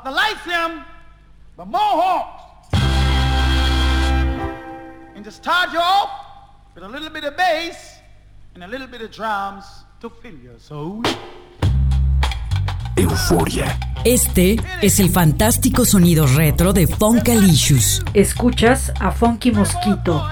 what delights him, the Mohawks. And just start you off with a little bit of bass and a little bit of drums to fill your soul. Euforia. Este es el fantástico sonido retro de Funkalicious. Escuchas a Funky Mosquito.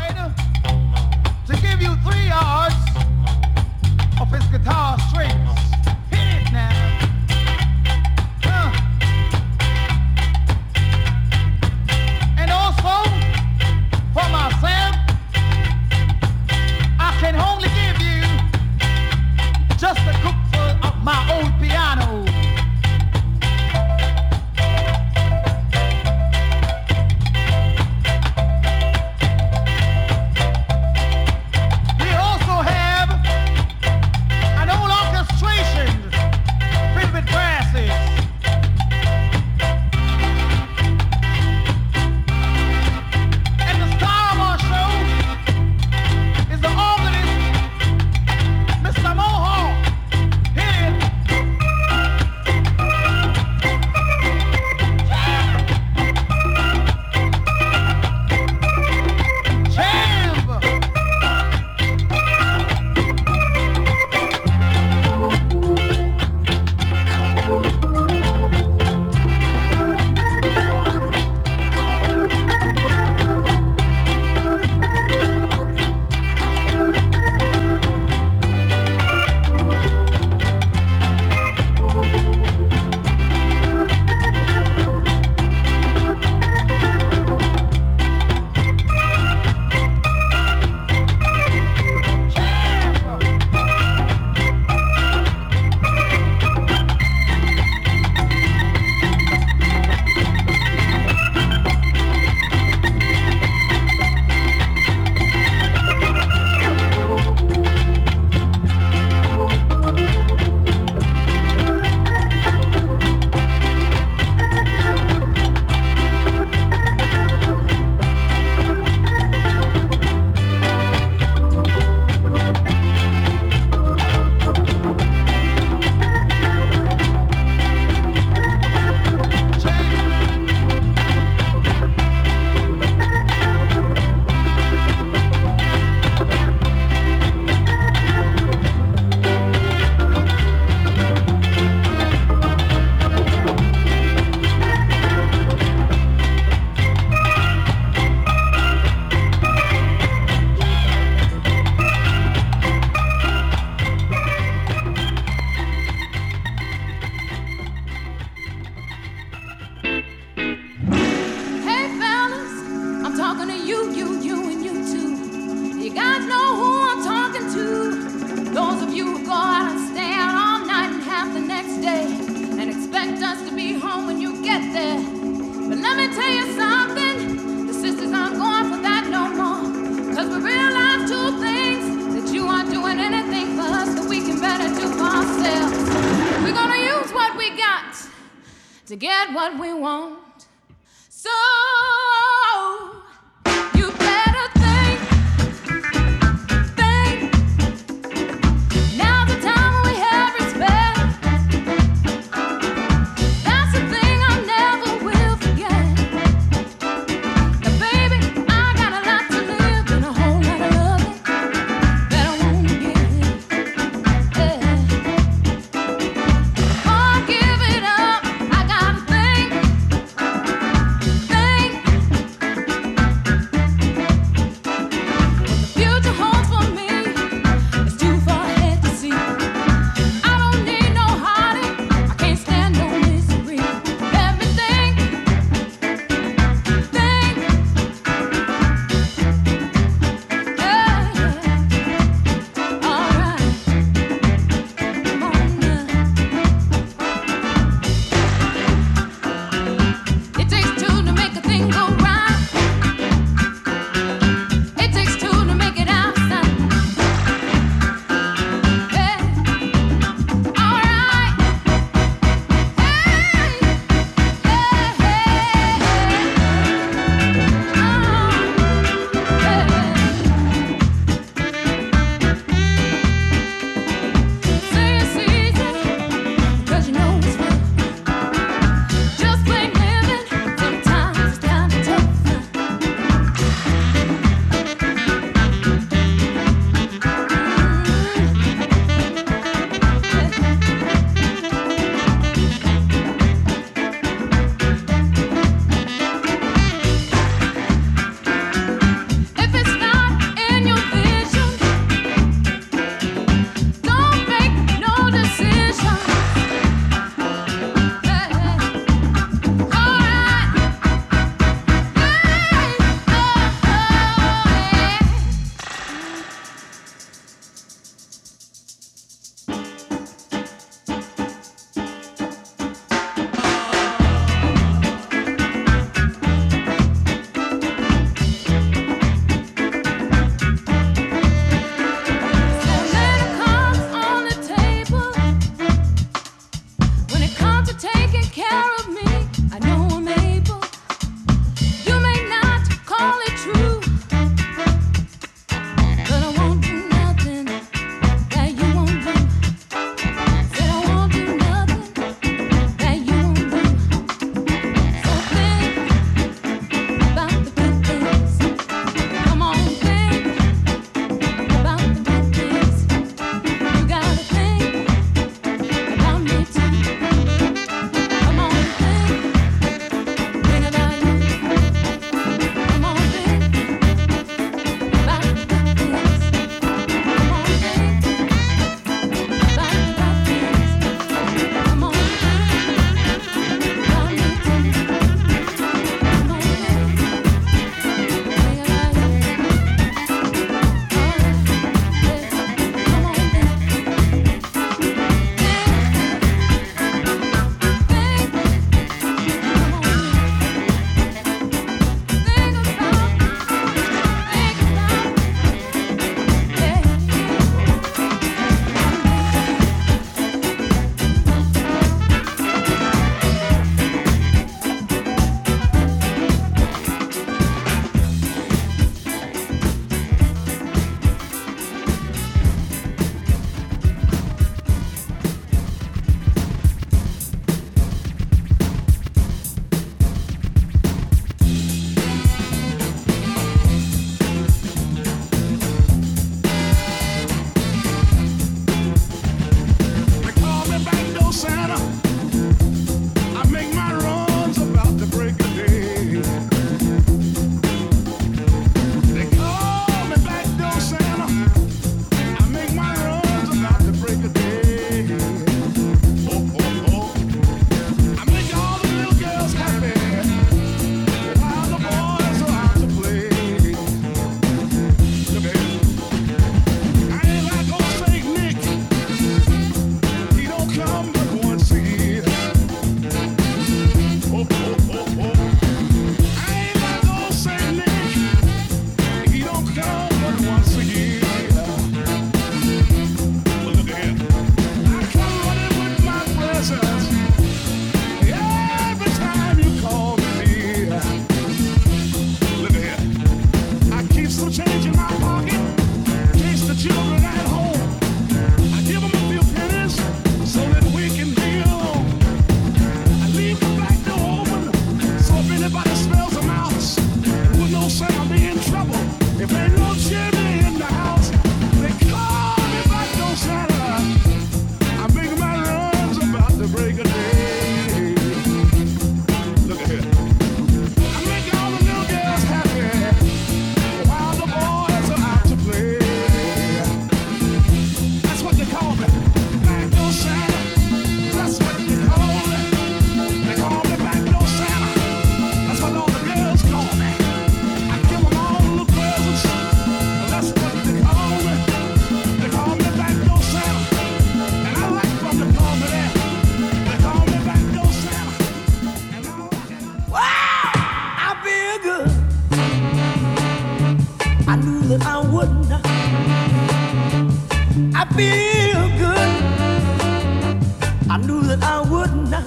that I would not.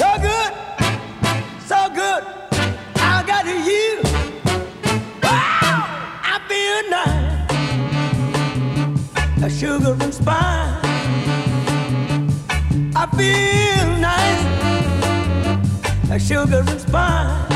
So good, so good, I got to yield. Wow, I feel nice, a sugar and spice. I feel nice, a sugar and spice.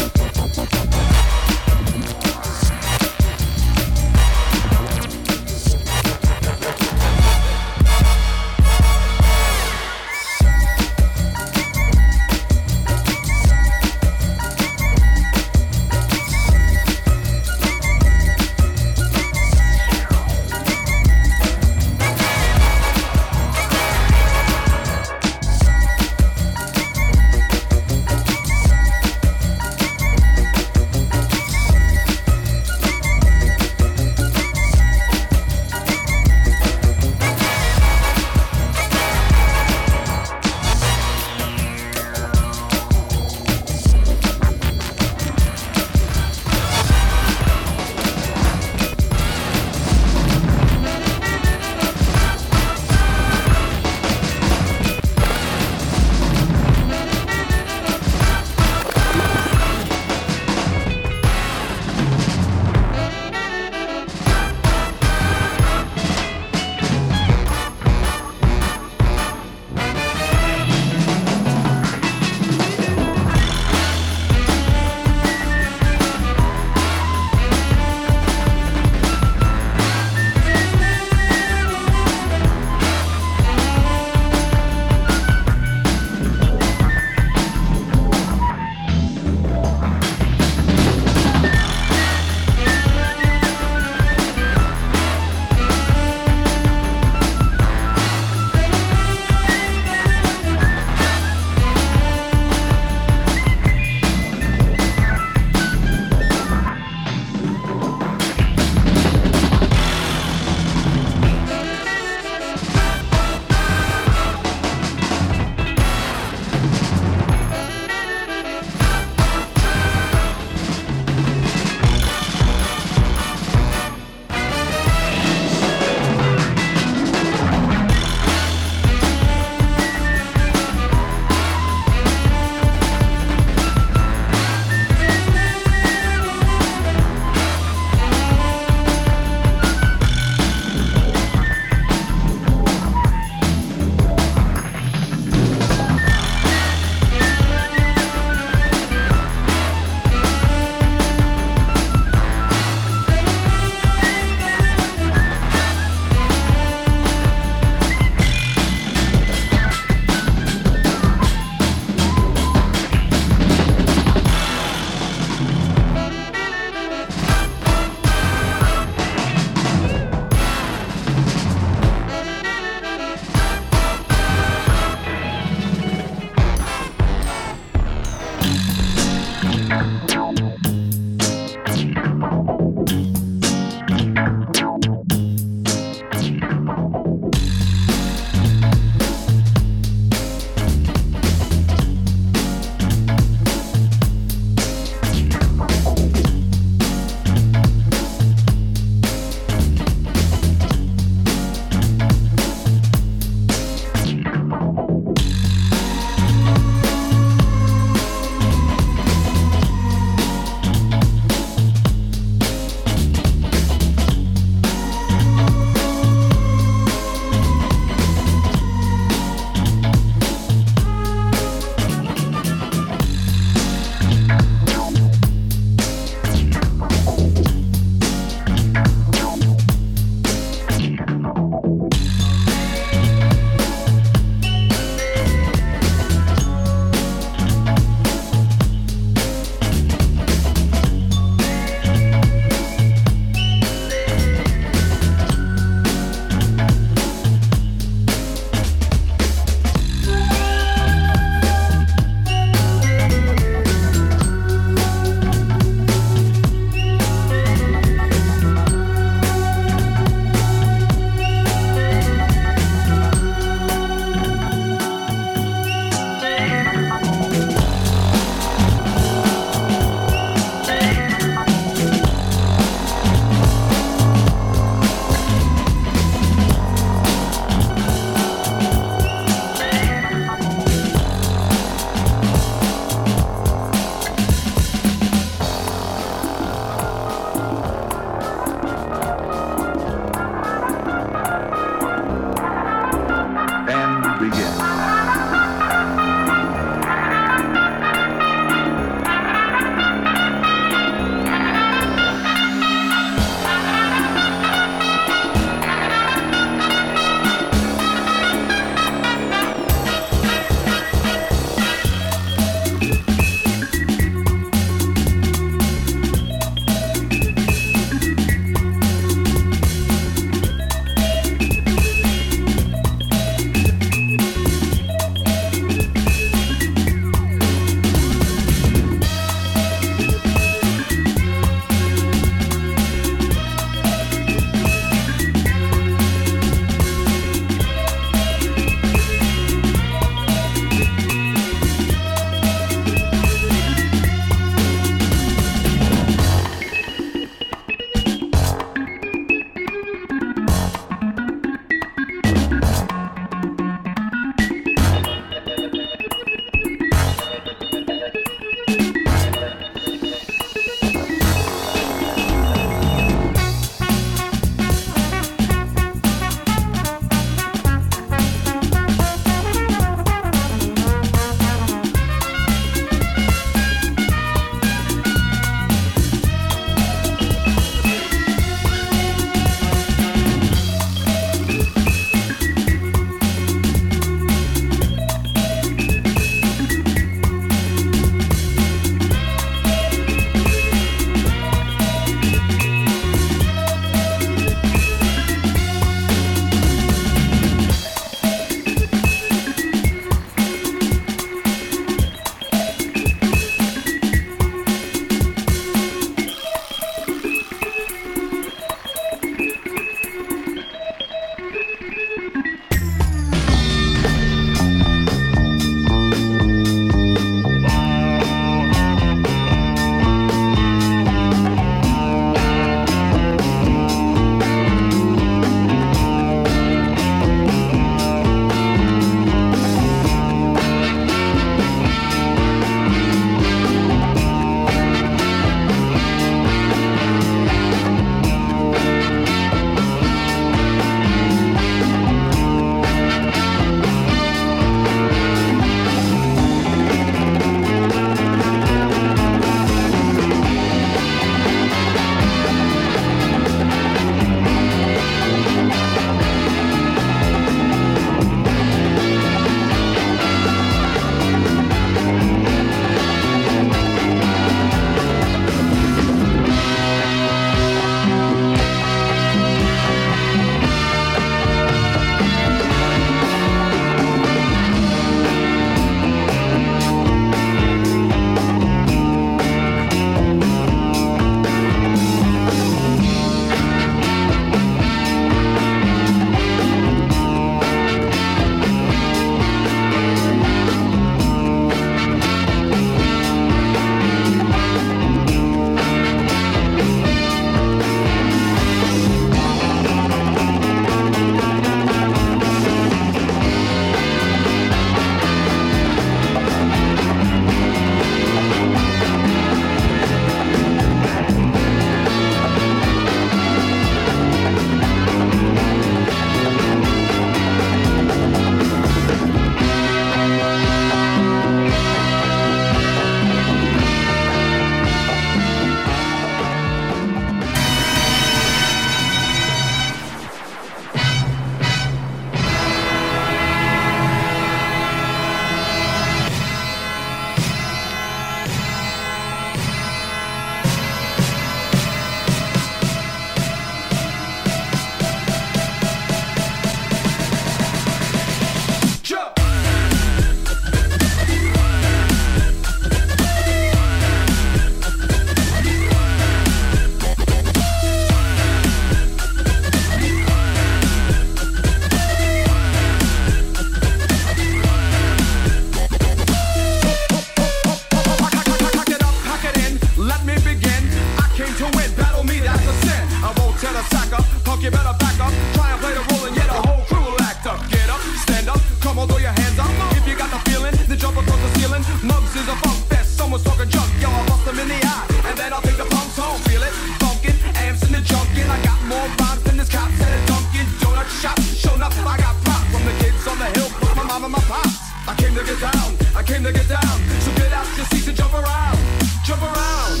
came to get down, I came to get down. So get out your seats and jump around, jump around,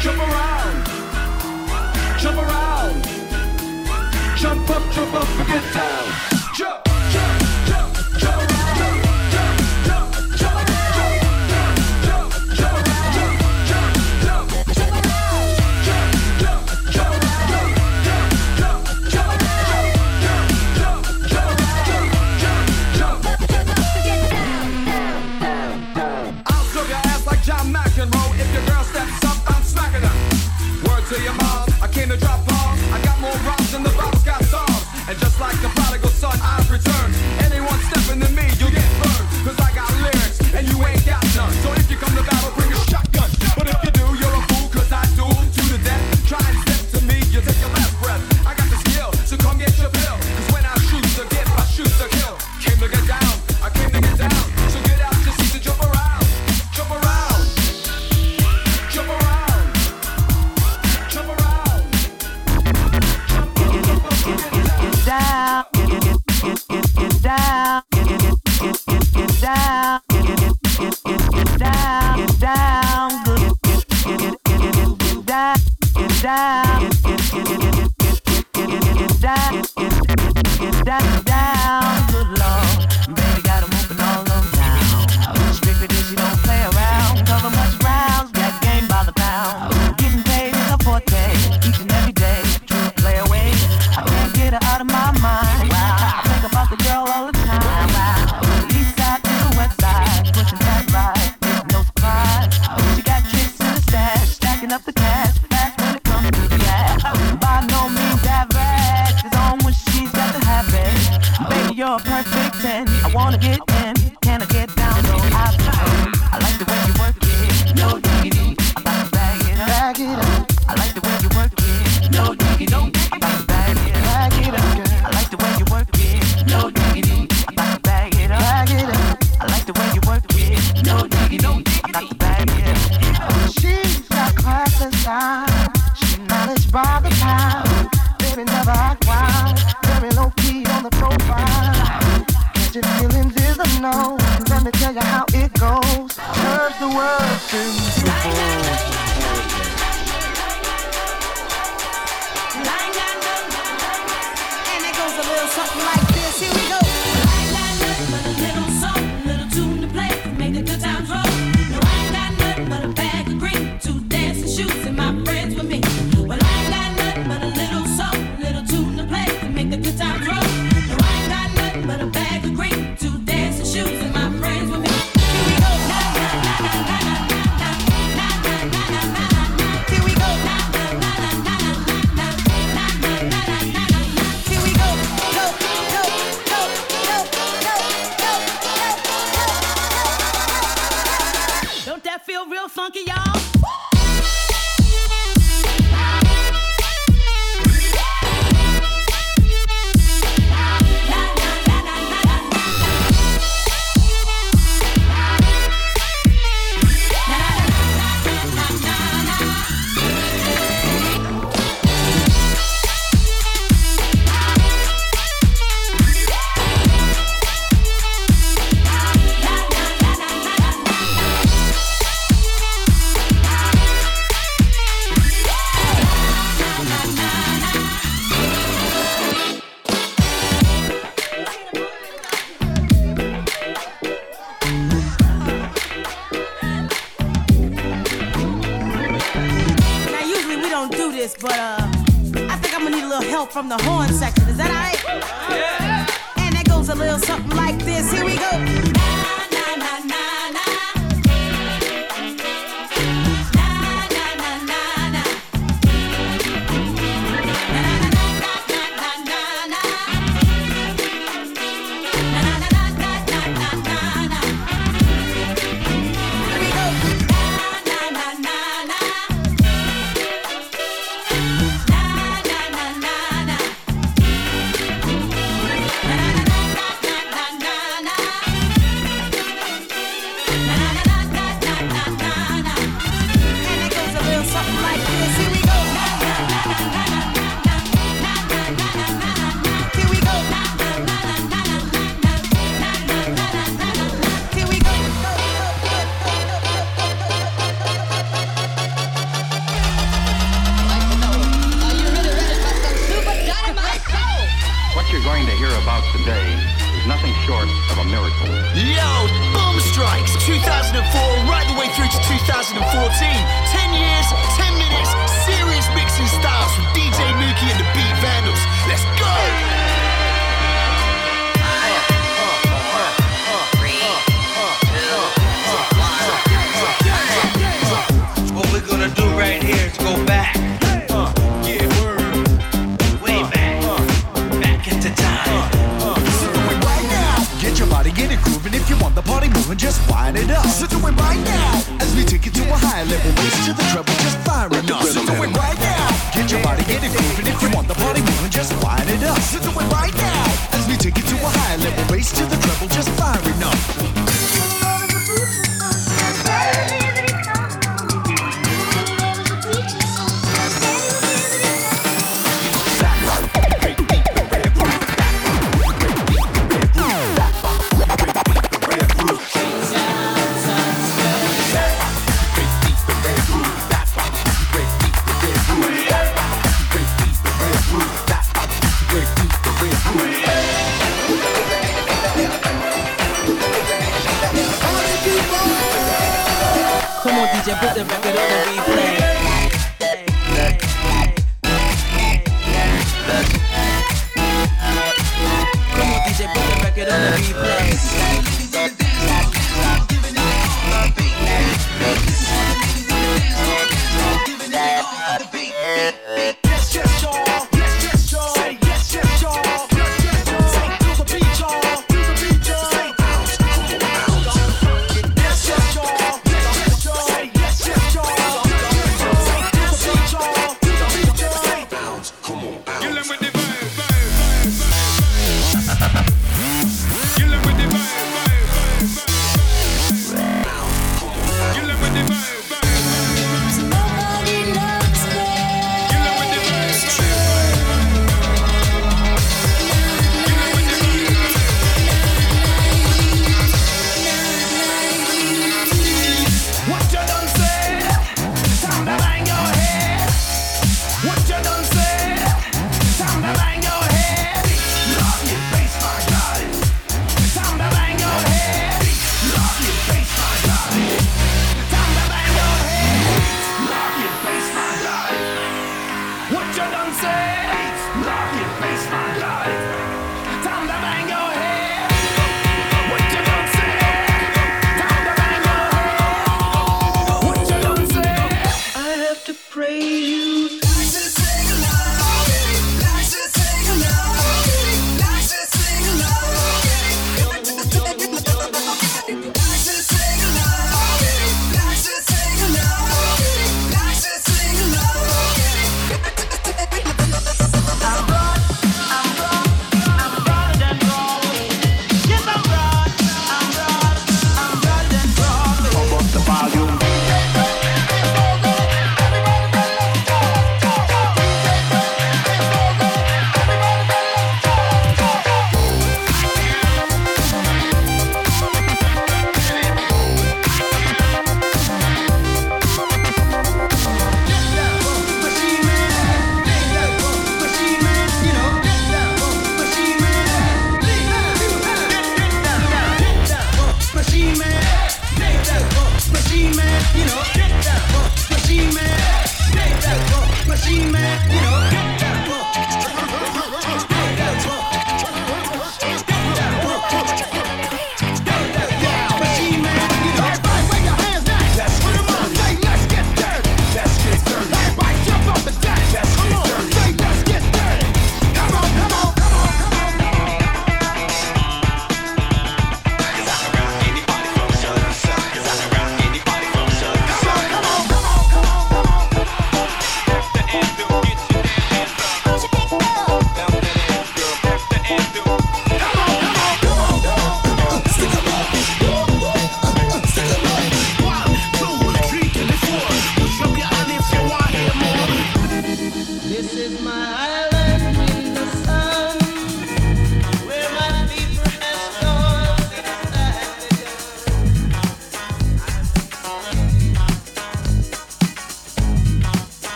jump around, jump around, jump up, jump up and get down. know. Let me tell you how it goes. Heard the word something Like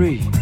agree,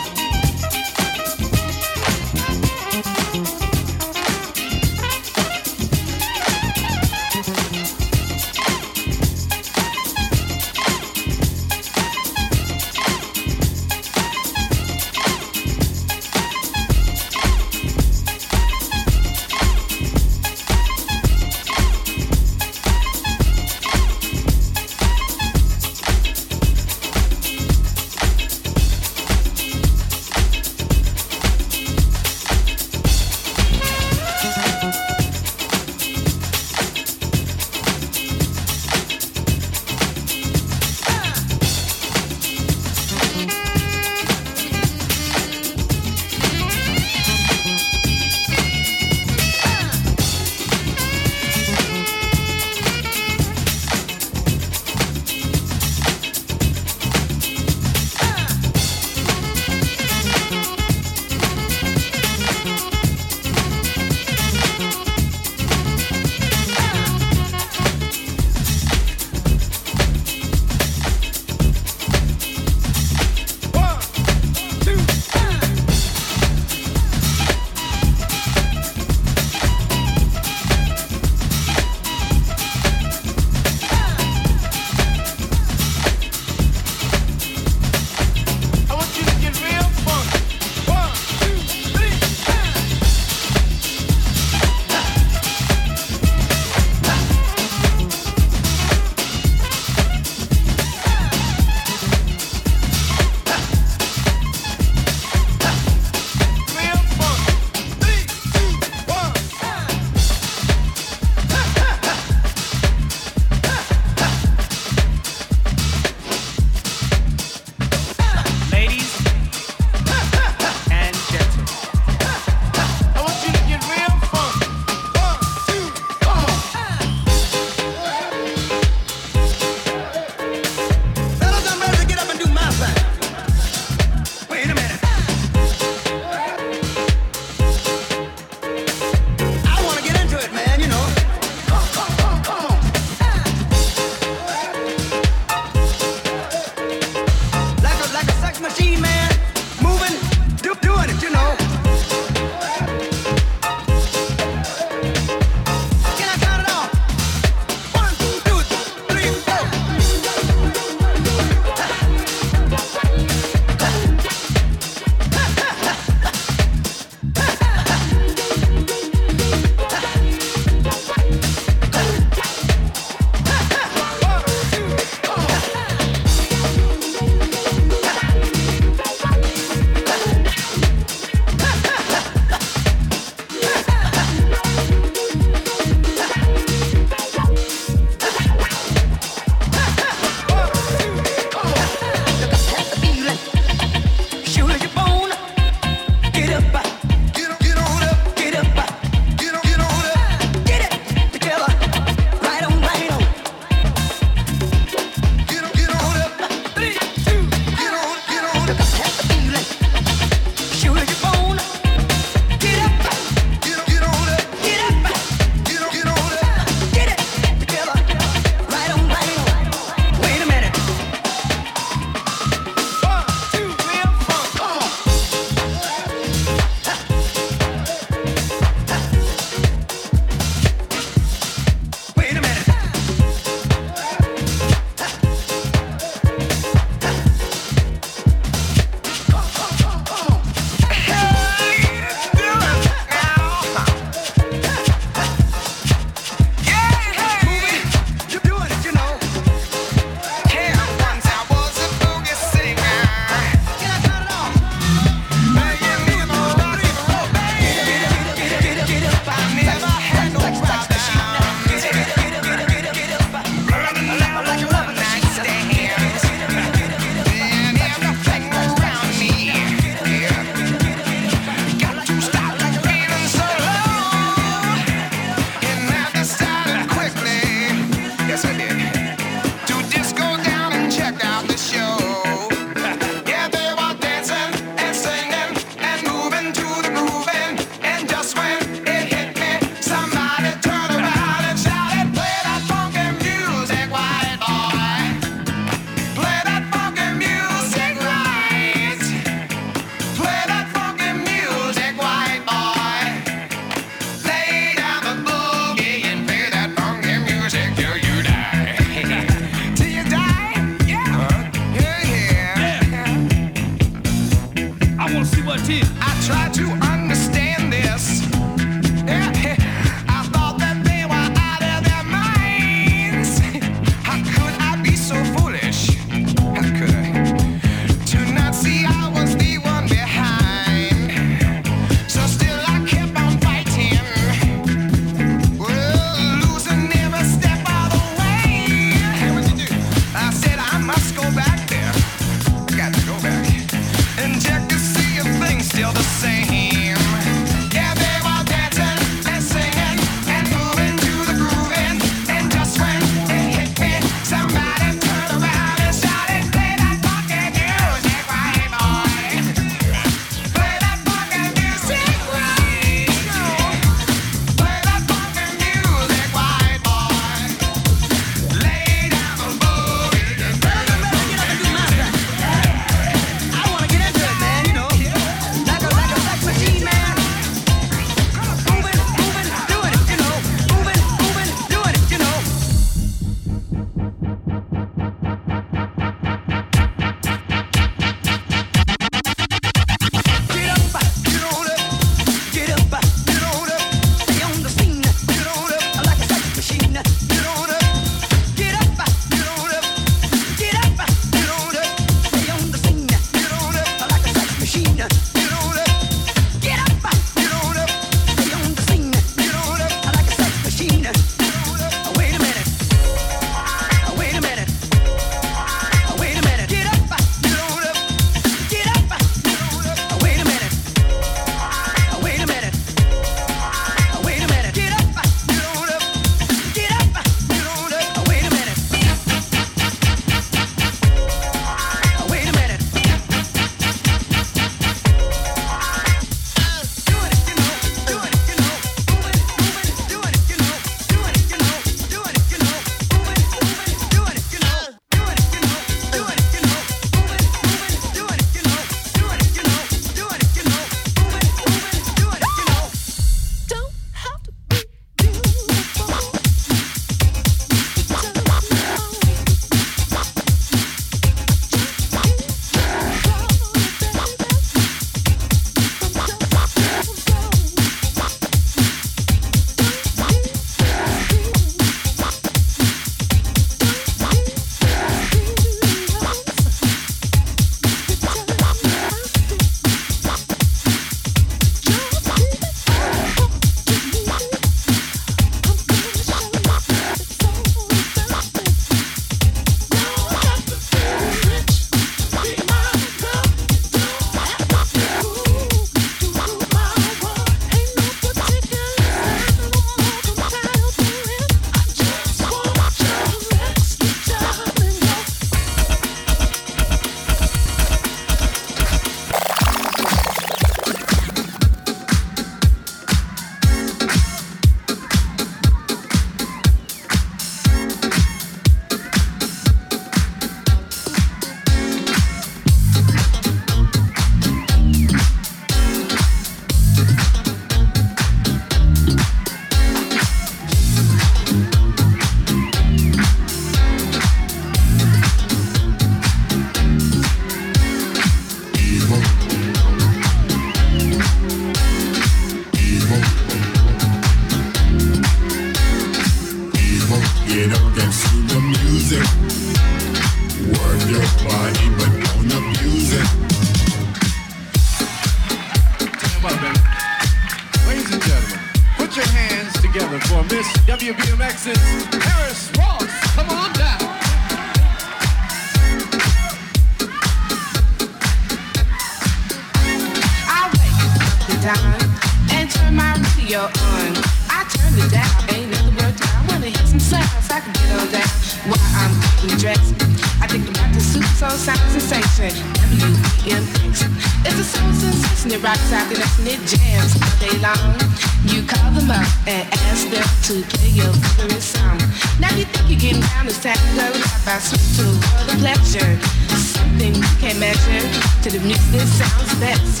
to the music that sounds best.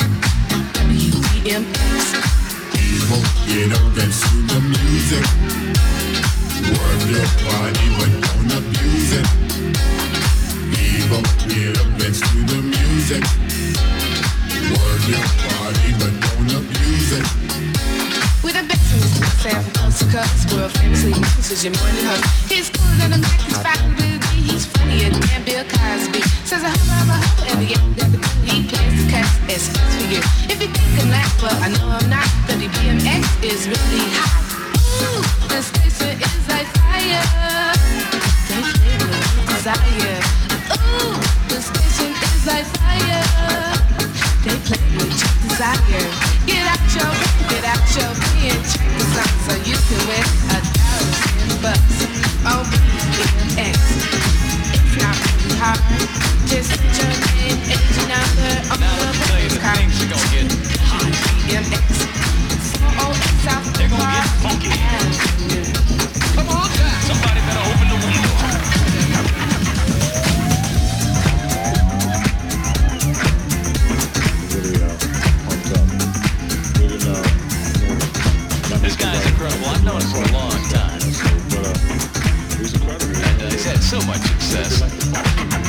W-B-M-X. People, you know that's to the music. Work your body, but don't abuse it. People, get up that's to the music. Work your body, but don't abuse it in his mouth, Sam coast to coast, world famously uses your morning hook. He's cooler than a Mac, he's faculty, he's funnier than Bill Cosby. Says a hubba hubba hubba, and the young never he plays the cuss, it's fun for you. If you think I'm laugh, but I know I'm not, but the BMX is really hot. Ooh, the station is like fire. Don't play with desire. Ooh, the station is like fire. They play with desire. Get out your, get out your pen, check this out so you can win a thousand bucks on BMX. It's not really hard. Just put your name, age, and number on the postcard. BMX. 408 South They're gonna get funky. Avenue. Come on, somebody incredible. I've known him for a long time. And uh, he's had so much success.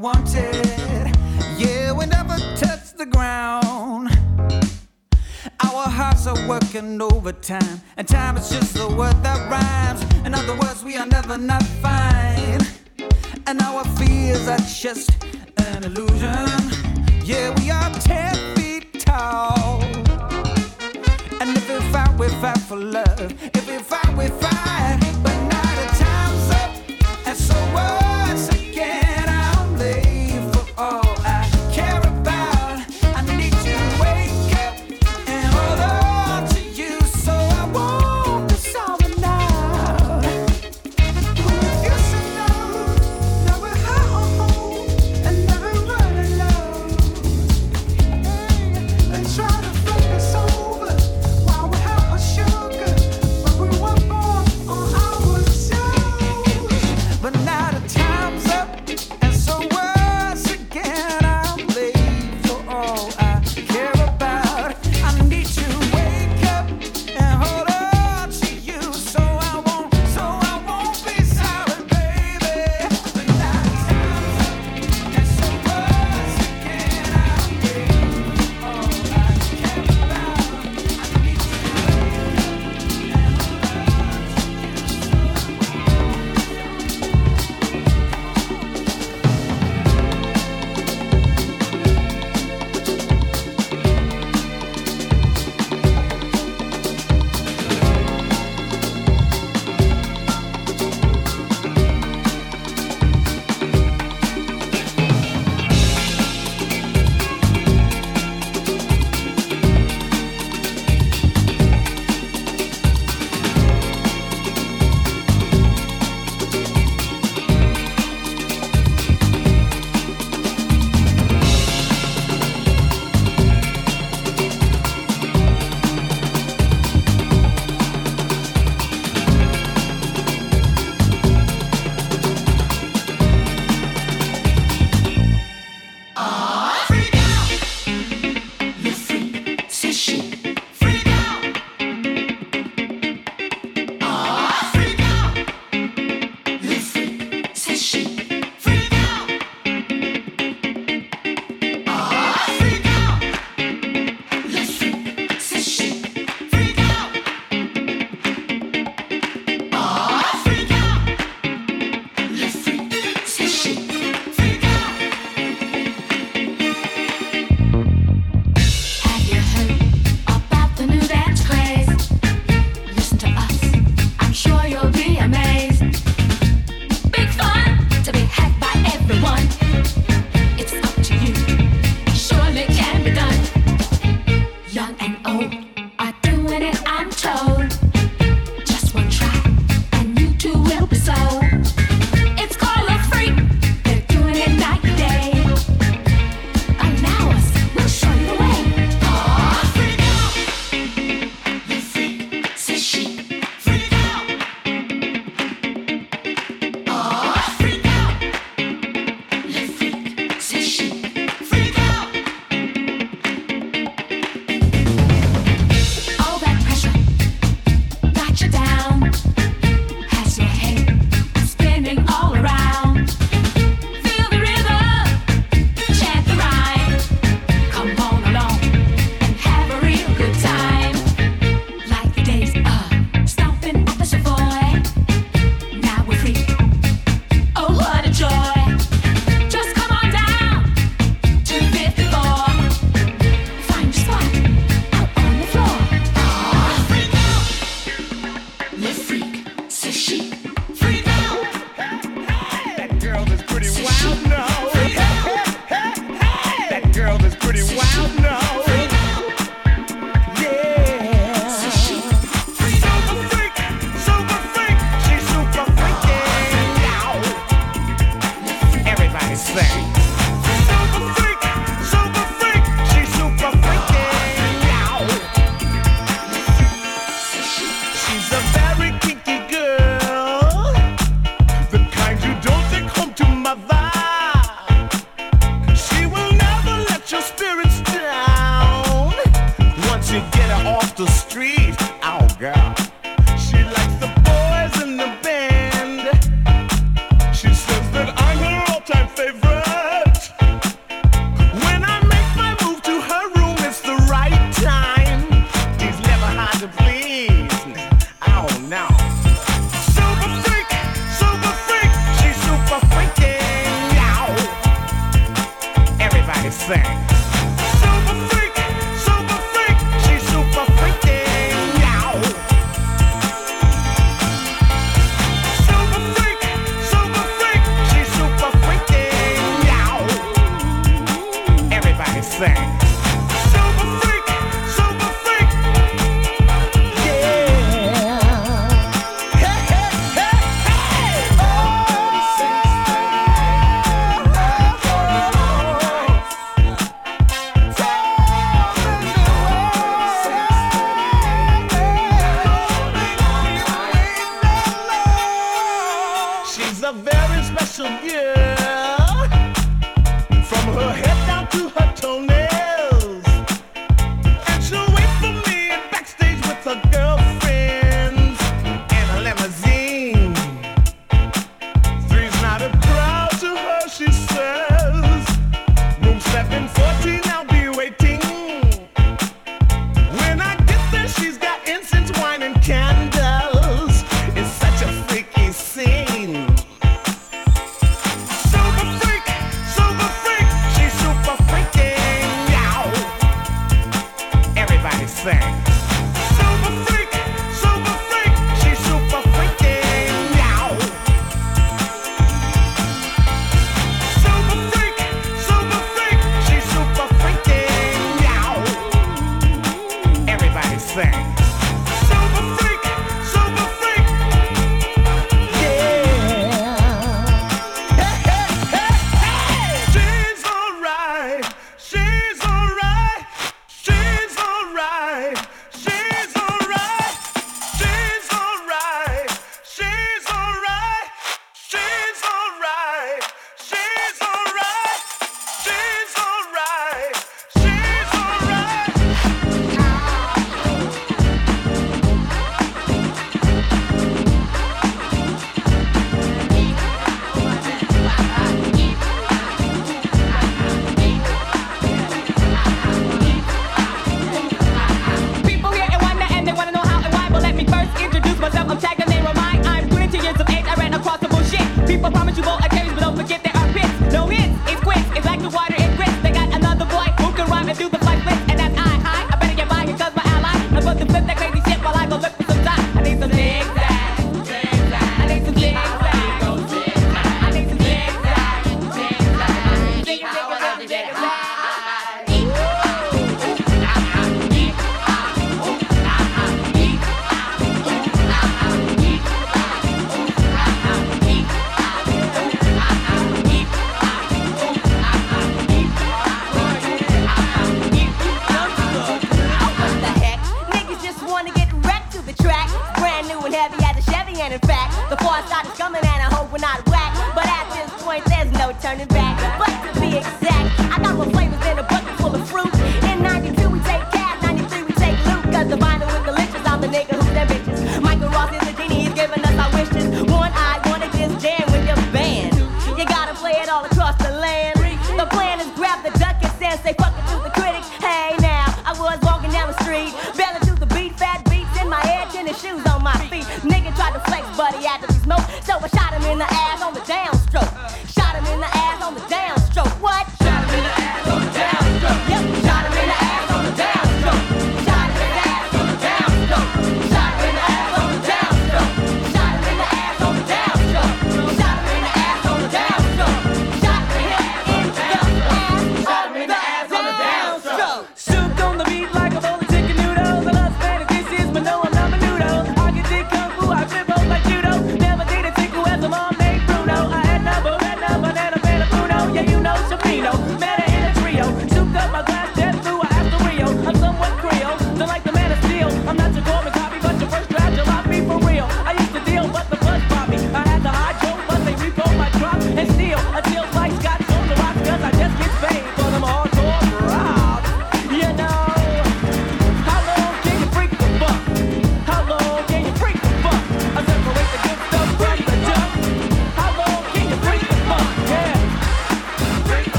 wanted. Yeah, we never touched the ground. Our hearts are working overtime, and time is just the word that rhymes. In other words, we are never not fine. And our fears are just an illusion. Yeah, we are ten feet tall. And if we fight, we fight for love. If we fight, we fight.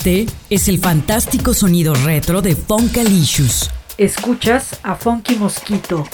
Este es el fantástico sonido retro de Funkalicious. Escuchas a Funky Mosquito